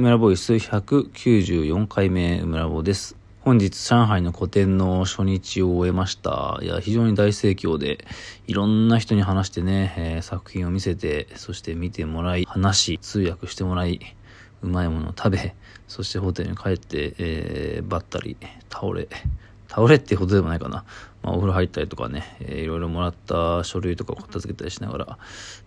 村ボイス194回目村ボです。本日上海の個展の初日を終えました。いや、非常に大盛況で、いろんな人に話してね、えー作品を見せて、そして見てもらい、話し、通訳してもらい、うまいものを食べ、そしてホテルに帰って、えーばったり、倒れ、倒れってほどでもないかな。まあ、お風呂入ったりとかね、えーいろいろもらった書類とかを片付けたりしながら、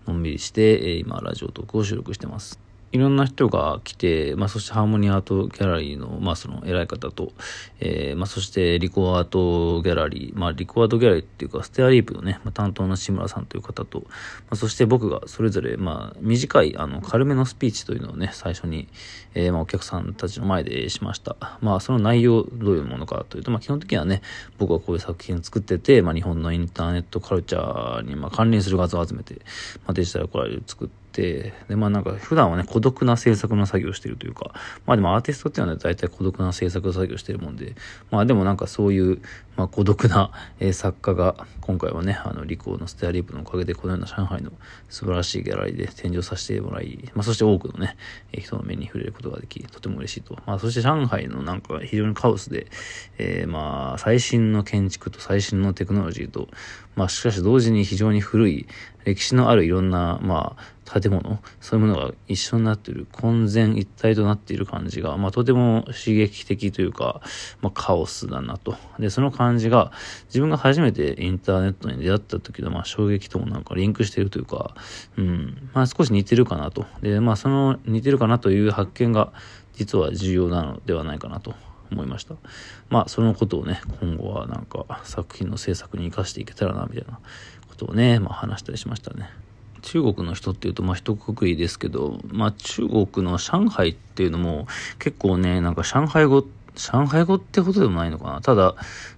のんびりして、えー今、 Radiotalk を収録してます。いろんな人が来て、まあ、そしてハーモニーアートギャラリーの、まあ、その偉い方と、えーまあ、そしてリコアートギャラリー、まあ、リコアートギャラリーっていうか、 StareReap のね、まあ、担当の志村さんという方と、まあ、そして僕がそれぞれ、まあ、短い、あの、軽めのスピーチというのをね、最初に、えーまあ、お客さんたちの前でしました。まあ、その内容、どういうものかというと、まあ、基本的にはね、僕はこういう作品を作ってて、まあ、日本のインターネットカルチャーに、まあ、関連する画像を集めて、まあ、デジタルコラージュを作って、で、まあなんか普段はね、孤独な制作の作業をしてるというか、まあでもアーティストっていうのは、大体孤独な制作の作業をしてるもんで、まあでもなんかそういう、まあ孤独な、えー作家が、今回はね、あの、リコーのステアリープのおかげでこのような上海の素晴らしいギャラリーで展示をさせてもらい、まあそして多くのね、えー人の目に触れることができ、とても嬉しいと。まあそして上海のなんか非常にカオスで、えーまあ最新の建築と最新のテクノロジーと、まあしかし同時に非常に古い歴史のあるいろんな、まあ、建物、そういうものが一緒になっている、混然一体となっている感じが、まあ、とても刺激的というか、まあ、カオスだなと。で、その感じが、自分が初めてインターネットに出会った時の、まあ、衝撃ともなんかリンクしているというか、うん、まあ、少し似てるかなと。で、まあ、その似てるかなという発見が、実は重要なのではないかなと。思いました。まあ、そのことをね、今後はなんか作品の制作に活かしていけたらな、みたいなことをね、まあ話したりしましたね。中国の人っていうと、まあ一括りですけど、まあ中国の上海っていうのも結構ね、なんか上海語、上海語ってことでもないのかな。ただ、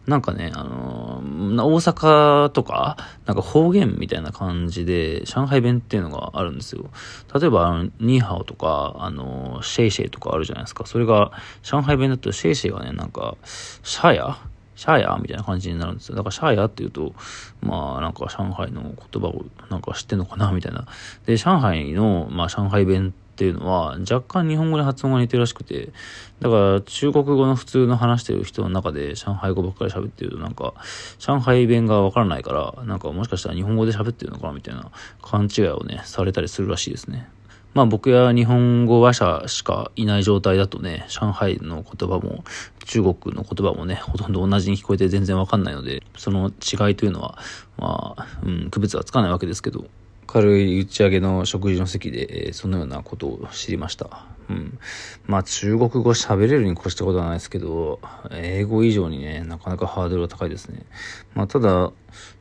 なんかね、あのー大阪とか、なんか方言みたいな感じで、上海弁っていうのがあるんですよ。例えば、あの、ニーハオとか、あのーシェイシェイとかあるじゃないですか。それが、上海弁だとシェイシェイがね、なんか、シャヤ？シャーヤ？ーみたいな感じになるんですよ。だからシャーヤーっていうと、まあなんか上海の言葉をなんか知ってんのかな？みたいな。で、上海の、まあ上海弁っていうのは若干日本語に発音が似てるらしくて、だから中国語の普通の話してる人の中で上海語ばっかり喋ってるとなんか上海弁がわからないから、なんかもしかしたら日本語で喋ってるのかな？みたいな勘違いをね、されたりするらしいですね。まあ僕や日本語話者しかいない状態だとね、上海の言葉も中国の言葉もね、ほとんど同じに聞こえて全然わかんないので、その違いというのは、まあ、うん、区別はつかないわけですけど、軽い打ち上げの食事の席で、えそのようなことを知りました。うん。まあ中国語喋れるに越したことはないですけど、英語以上にね、なかなかハードルが高いですね。まあただ、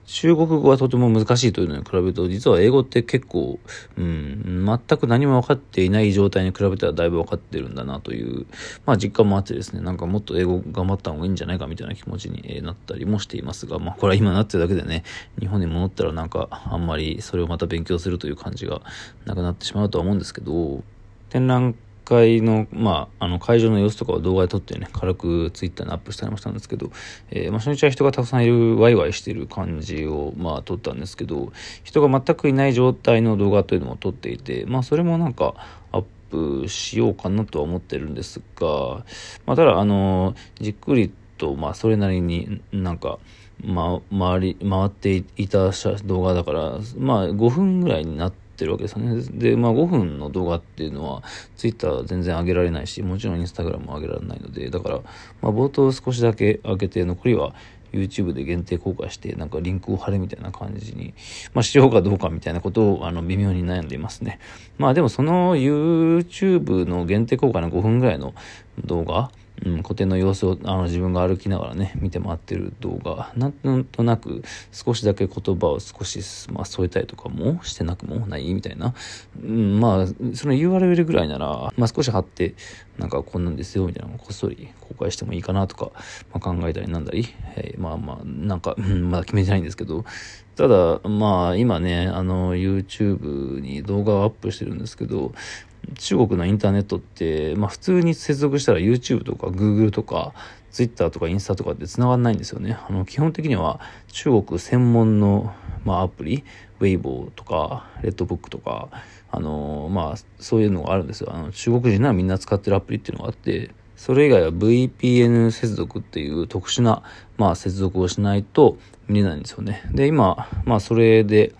中国語はとても難しいというのに比べると、実は英語って結構、うん、全く何も分かっていない状態に比べたらだいぶ分かってるんだなという、まあ実感もあってですね、なんかもっと英語頑張った方がいいんじゃないかみたいな気持ちになったりもしていますが、まあこれは今なってるだけでね、日本に戻ったらなんかあんまりそれをまた勉強するという感じがなくなってしまうとは思うんですけど、展覧会の、まあ、あの会場の様子とかを動画で撮ってね、軽くツイッターにアップしたりもしたんですけど、えーまあ、初日は人がたくさんいる、ワイワイしてる感じを、まあ、撮ったんですけど、人が全くいない状態の動画というのも撮っていて、まあ、それもなんか、アップしようかなとは思ってるんですが、まあ、ただ、あの、じっくりと、まあ、それなりになんか、ま、回り、回っていた動画だから、まあ、5分ぐらいになって、てるわけですよね。で、まあ5分の動画っていうのは、ツイッター全然上げられないし、もちろんインスタグラムも上げられないので、だから、まあ冒頭少しだけ上げて、残りは YouTube で限定公開して、なんかリンクを貼るみたいな感じに、まあしようかどうかみたいなことを、あの、微妙に悩んでいますね。まあでもその YouTube の限定公開の5分ぐらいの動画、うん、古典の様子をあの自分が歩きながらね見て回ってる動画。なんとなく少しだけ言葉を少し、まあ、添えたりとかもしてなくもないみたいな、うん、まあその URL ぐらいなら、まあ、少し貼ってなんかこんなんですよみたいなのをこっそり公開してもいいかなとか、まあ、考えたりなんだり、えーまあまあなんか、うん、まだ決めてないんですけど。ただまあ今ねあの YouTube に動画をアップしてるんですけど中国のインターネットって、まあ普通に接続したら YouTube とか Google とか Twitter とかインスタとかって繋がんないんですよね。あの、基本的には中国専門の、まあアプリ、Weibo とか、レッドブックとか、あのまあ、そういうのがあるんですよ。あの、中国人ならみんな使ってるアプリっていうのがあって、それ以外は VPN 接続っていう特殊な、まあ、接続をしないと見れないんですよね。で、今、まあ、それで、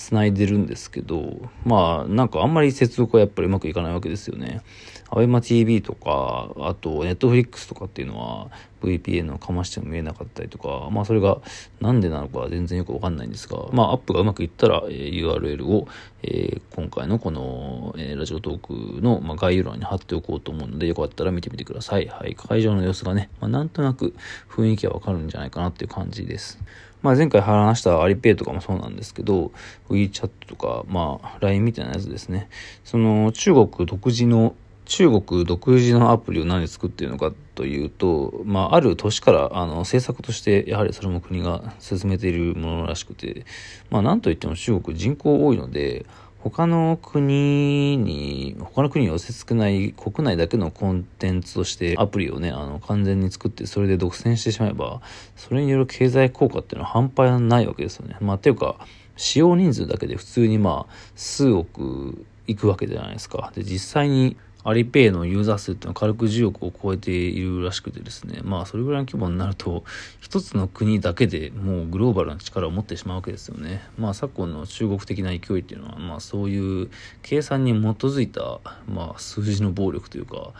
繋いでるんですけど、まあ、なんかあんまり接続はやっぱりうまくいかないわけですよね。アベマ TV とか、あと、ネットフリックスとかっていうのは、VPN をかましても見えなかったりとか、まあそれがなんでなのか全然よくわかんないんですが、まあアップがうまくいったら、えー、URL を、えー、今回のこの、えー、ラジオトークの、まあ、概要欄に貼っておこうと思うので、よかったら見てみてください。はい。会場の様子がね、まあ、なんとなく雰囲気はわかるんじゃないかなっていう感じです。まあ前回話したアリペイとかもそうなんですけど、WeChat とか、まあ LINE みたいなやつですね。その中国独自の中国独自のアプリを何で作っているのかというと、まあ、ある年からあの政策としてやはりそれも国が進めているものらしくて、まあ、なんといっても中国人口多いので他の国に他の国に寄せ付けない国内だけのコンテンツとしてアプリをねあの完全に作ってそれで独占してしまえばそれによる経済効果っていうのは半端ないわけですよね。まあ、っていうか使用人数だけで普通にまあ数億いくわけじゃないですか。で実際にアリペイのユーザー数ってのは軽く10億を超えているらしくてですね、まあそれぐらいの規模になると、一つの国だけでもうグローバルな力を持ってしまうわけですよね。まあ昨今の中国的な勢いっていうのは、まあそういう計算に基づいた、まあ数字の暴力というか、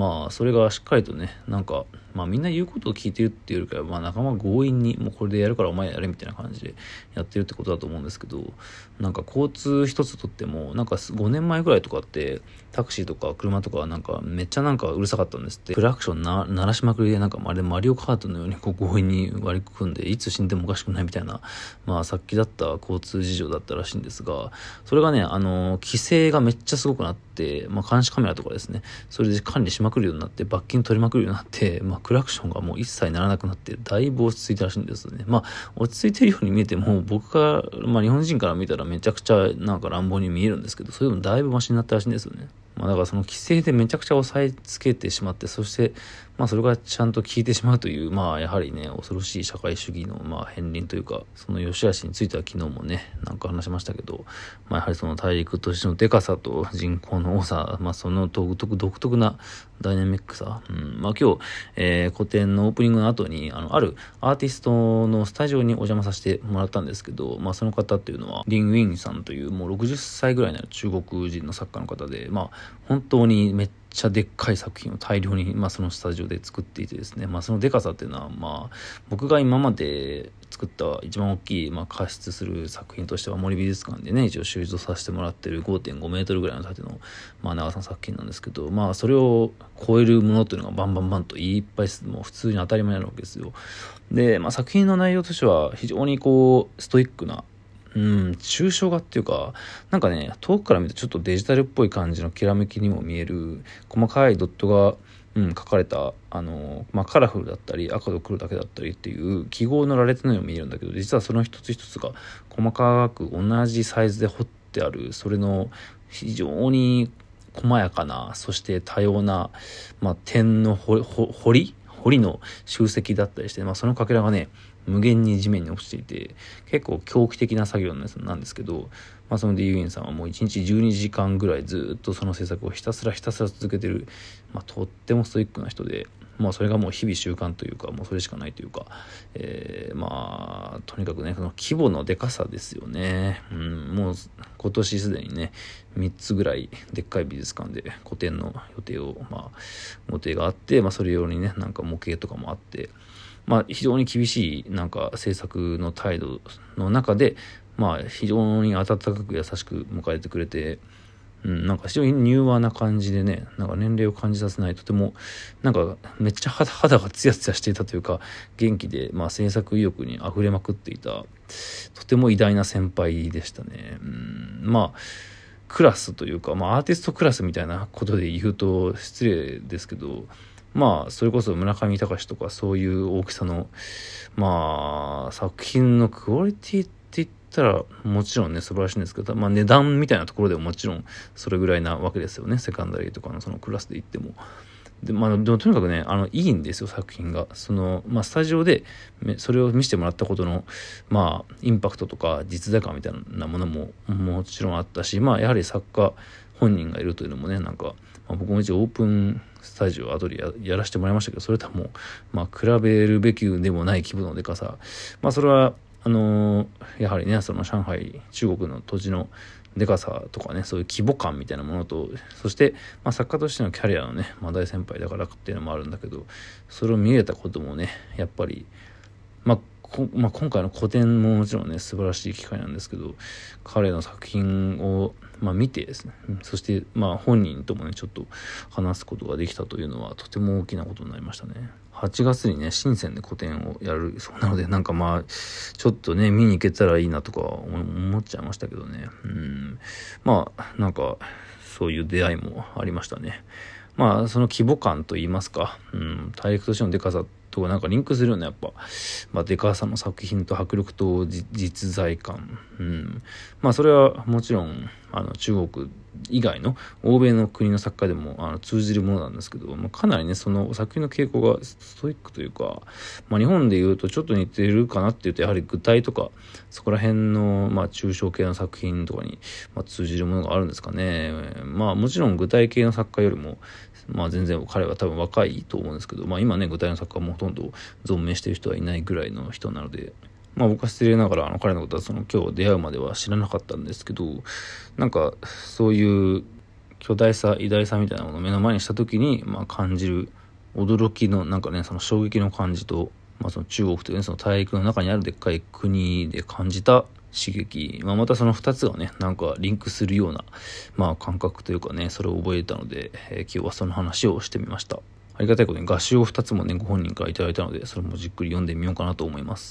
まあそれがしっかりとね、なんか、まあみんな言うことを聞いてるっていうよりかは、まあ仲間強引にもうこれでやるからお前やれみたいな感じでやってるってことだと思うんですけど、なんか交通一つとっても、なんか5年前ぐらいとかってタクシーとか車とかなんかめっちゃなんかうるさかったんですって。クラクションな鳴らしまくりでなんかまあれマリオカートのようにこう強引に割り組んでいつ死んでもおかしくないみたいな、まあさっきだった交通事情だったらしいんですが、それがね、あの、規制がめっちゃすごくなって、まあ監視カメラとかですね、それで管理しまくるようになって、罰金取りまくるようになって、まあクラクションがもう一切ならなくなって、だいぶ落ち着いたらしいんですよね。まあ落ち着いてるように見えても、僕が、まあ日本人から見たらめちゃくちゃなんか乱暴に見えるんですけど、それでもだいぶマシになったらしいんですよね。まあ、だからその規制でめちゃくちゃ押さえつけてしまって、そして、まあそれがちゃんと効いてしまうという、まあやはりね、恐ろしい社会主義の、まあ片鱗というか、その良し悪しについては昨日もね、なんか話しましたけど、まあやはりその大陸としてのデカさと人口の多さ、まあその独特独特なダイナミックさ、うん、まあ今日、えー、古典のオープニングの後に、あの、あるアーティストのスタジオにお邪魔させてもらったんですけど、まあその方っていうのは、リン・ウィンさんというもう60歳ぐらいになる中国人の作家の方で、まあ本当にめっちゃでっかい作品を大量に、まあ、そのスタジオで作っていてですね、まあ、そのでかさっていうのは、まあ、僕が今まで作った一番大きい、まあ、加湿する作品としては森美術館でね一応収蔵させてもらってる5.5メートルぐらいの縦の、まあ、長さの作品なんですけど、まあ、それを超えるものというのがバンバンバンといっぱいもう普通に当たり前なわけですよ。で、まあ、作品の内容としては非常にこうストイックなうん、抽象画っていうか、なんかね、遠くから見るとちょっとデジタルっぽい感じのきらめきにも見える、細かいドットが、うん、書かれた、あの、まあ、カラフルだったり、赤と黒だけだったりっていう記号の羅列のように見えるんだけど、実はその一つ一つが細かく同じサイズで彫ってある、それの非常に細やかな、そして多様な、まあ、点の彫り堀の集積だったりして、まあ、そのかけらがね、無限に地面に落ちていて、結構狂気的な作業なんですけど、まあ、その D ユインさんはもう1日12時間ぐらいずっとその制作をひたすらひたすら続けてる、まあ、とってもストイックな人で、まあ、それがもう日々習慣というかもうそれしかないというか、えー、まあとにかくねその規模のでかさですよね、うん、もう今年すでにね3つぐらいでっかい美術館で個展の予定をまあ予定があって、まあ、それ用にねなんか模型とかもあってまあ、非常に厳しいなんか政策の態度の中で、まあ、非常に温かく優しく迎えてくれて、うん、なんか非常に柔和な感じでね、なんか年齢を感じさせない、とても、なんかめっちゃ肌がツヤツヤしていたというか、元気で、まあ制作意欲に溢れまくっていた、とても偉大な先輩でしたね。うん、まあ、クラスというか、まあアーティストクラスみたいなことで言うと失礼ですけど、まあ、それこそ村上隆とかそういう大きさの、まあ、作品のクオリティってたら、もちろんね、素晴らしいんですけど、まあ値段みたいなところでももちろんそれぐらいなわけですよね。セカンダリーとかのそのクラスで言っても。で、まあ、でもとにかくね、あの、いいんですよ、作品が。その、まあ、スタジオで、それを見せてもらったことの、まあ、インパクトとか実在感みたいなものももちろんあったし、まあ、やはり作家本人がいるというのもね、なんか、まあ、僕も一応オープンスタジオ後でややらせてもらいましたけど、それとはもう、まあ、比べるべきでもない規模のでかさ。まあ、それは、あのー、やはりね、その上海、中国の土地のでかさとかね、そういう規模感みたいなものと、そして、まあ、作家としてのキャリアのね、まあ、大先輩だからっていうのもあるんだけど、それを見れたこともね、やっぱり、まあ、ま、今回の個展ももちろんね素晴らしい機会なんですけど彼の作品を、まあ、見てですねそしてまあ本人ともねちょっと話すことができたというのはとても大きなことになりましたね。8月にね深センで個展をやるそうなのでなんかまあちょっとね見に行けたらいいなとか思っちゃいましたけどね。うん。まあなんかそういう出会いもありましたね。まあその規模感といいますか、うん、大陸としてのでかさとなんかリンクするよねやっぱ、まあ、デカさの作品と迫力と実在感、うん、まあそれはもちろんあの中国以外の欧米の国の作家でもあの通じるものなんですけど、まあ、かなりねその作品の傾向がストイックというか、まあ、日本でいうとちょっと似てるかなっていうとやはり具体とかそこら辺の、まあ、抽象系の作品とかに、まあ、通じるものがあるんですかね。まあもちろん具体系の作家よりもまあ全然彼は多分若いと思うんですけど、まあ今ね、具体の作家もほとんど存命してる人はいないぐらいの人なので、まあ僕は失礼ながらあの彼のことはその今日出会うまでは知らなかったんですけど、なんかそういう巨大さ、偉大さみたいなものを目の前にした時に、まあ感じる驚きの、なんかね、その衝撃の感じと、まあその中国というね、その大陸の中にあるでっかい国で感じた刺激、まあ、またその2つがねなんかリンクするような、まあ、感覚というかねそれを覚えたので、えー、今日はその話をしてみました。ありがたいことに画集を2つもねご本人から頂いたのでそれもじっくり読んでみようかなと思います。